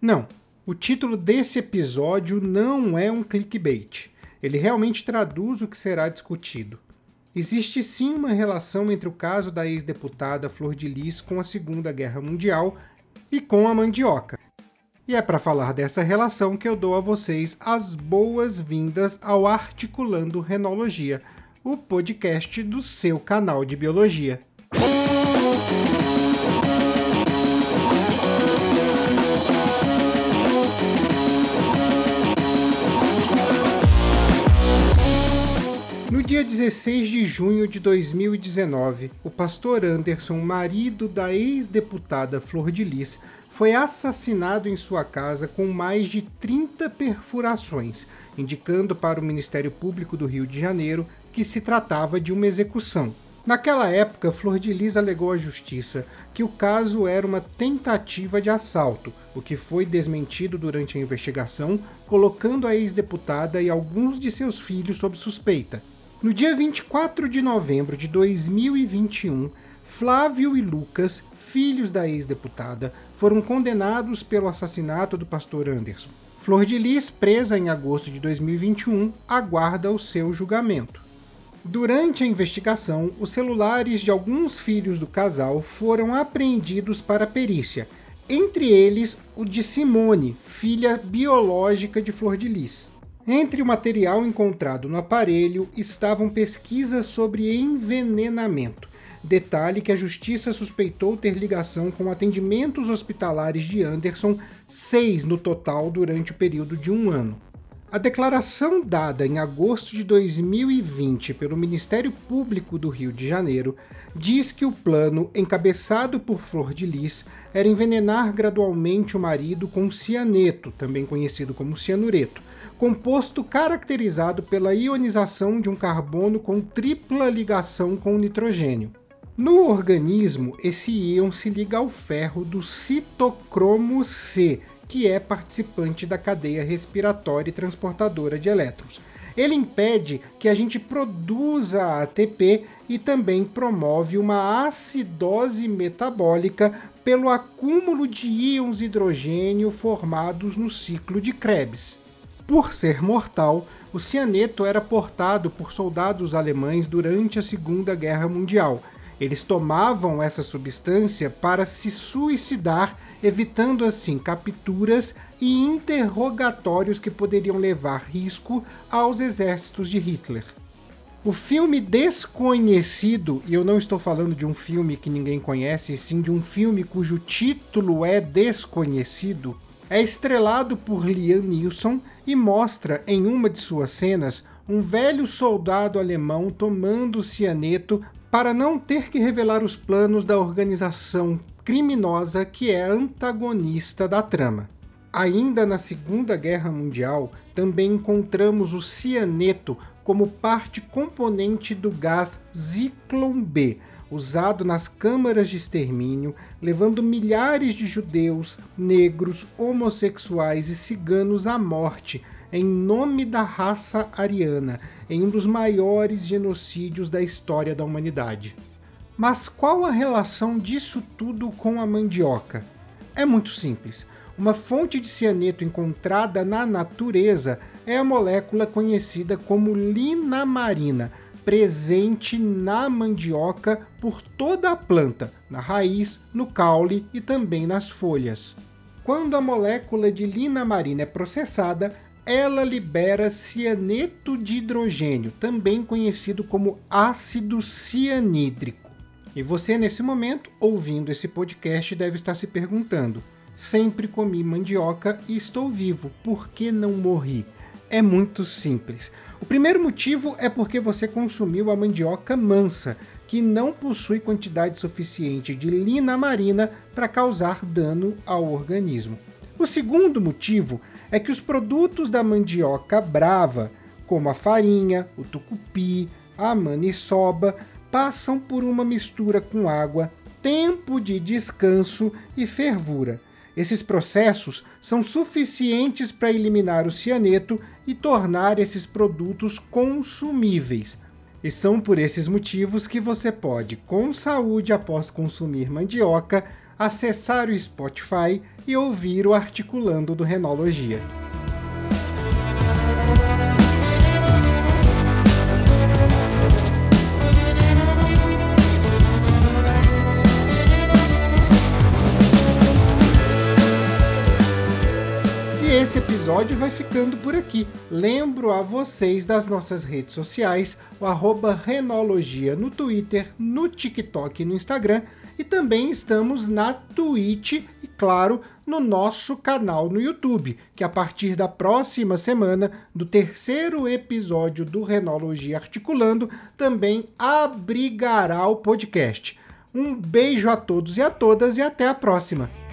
Não, o título desse episódio não é um clickbait. Ele realmente traduz o que será discutido. Existe sim uma relação entre o caso da ex-deputada Flor de Lis com a Segunda Guerra Mundial e com a mandioca. E é para falar dessa relação que eu dou a vocês as boas-vindas ao Articulando Renologia, o podcast do seu canal de biologia. Dia 16 de junho de 2019, o pastor Anderson, marido da ex-deputada Flor de Lis, foi assassinado em sua casa com mais de 30 perfurações, indicando para o Ministério Público do Rio de Janeiro que se tratava de uma execução. Naquela época, Flor de Lis alegou à justiça que o caso era uma tentativa de assalto, o que foi desmentido durante a investigação, colocando a ex-deputada e alguns de seus filhos sob suspeita. No dia 24 de novembro de 2021, Flávio e Lucas, filhos da ex-deputada, foram condenados pelo assassinato do pastor Anderson. Flor de Lis, presa em agosto de 2021, aguarda o seu julgamento. Durante a investigação, os celulares de alguns filhos do casal foram apreendidos para perícia, entre eles o de Simone, filha biológica de Flor de Lis. Entre o material encontrado no aparelho estavam pesquisas sobre envenenamento. Detalhe que a justiça suspeitou ter ligação com atendimentos hospitalares de Anderson, seis no total durante o período de um ano. A declaração dada em agosto de 2020 pelo Ministério Público do Rio de Janeiro diz que o plano, encabeçado por Flor de Lis, era envenenar gradualmente o marido com cianeto, também conhecido como cianureto, composto caracterizado pela ionização de um carbono com tripla ligação com o nitrogênio. No organismo, esse íon se liga ao ferro do citocromo C, que é participante da cadeia respiratória e transportadora de elétrons. Ele impede que a gente produza ATP e também promove uma acidose metabólica pelo acúmulo de íons hidrogênio formados no ciclo de Krebs. Por ser mortal, o cianeto era portado por soldados alemães durante a Segunda Guerra Mundial. Eles tomavam essa substância para se suicidar, evitando assim capturas e interrogatórios que poderiam levar risco aos exércitos de Hitler. O filme Desconhecido, e eu não estou falando de um filme que ninguém conhece, sim de um filme cujo título é Desconhecido, é estrelado por Liam Neeson e mostra em uma de suas cenas um velho soldado alemão tomando cianeto para não ter que revelar os planos da organização criminosa que é antagonista da trama. Ainda na Segunda Guerra Mundial, também encontramos o cianeto como parte componente do gás Zyklon B, usado nas câmaras de extermínio, levando milhares de judeus, negros, homossexuais e ciganos à morte em nome da raça ariana, em um dos maiores genocídios da história da humanidade. Mas qual a relação disso tudo com a mandioca? É muito simples. Uma fonte de cianeto encontrada na natureza é a molécula conhecida como linamarina, presente na mandioca por toda a planta, na raiz, no caule e também nas folhas. Quando a molécula de linamarina é processada, ela libera cianeto de hidrogênio, também conhecido como ácido cianídrico. E você, nesse momento, ouvindo esse podcast, deve estar se perguntando: sempre comi mandioca e estou vivo, por que não morri? É muito simples. O primeiro motivo é porque você consumiu a mandioca mansa, que não possui quantidade suficiente de lina marina para causar dano ao organismo. O segundo motivo é que os produtos da mandioca brava, como a farinha, o tucupi, a maniçoba, passam por uma mistura com água, tempo de descanso e fervura esses processos são suficientes para eliminar o cianeto e tornar esses produtos consumíveis. E são por esses motivos que você pode, com saúde após consumir mandioca, acessar o Spotify e ouvir o Articulando do Renologia. Episódio vai ficando por aqui. Lembro a vocês das nossas redes sociais, o Renologia no Twitter, no TikTok e no Instagram, e também estamos na Twitch e, claro, no nosso canal no YouTube, que a partir da próxima semana, do terceiro episódio do Renologia Articulando, também abrigará o podcast. Um beijo a todos e a todas e até a próxima!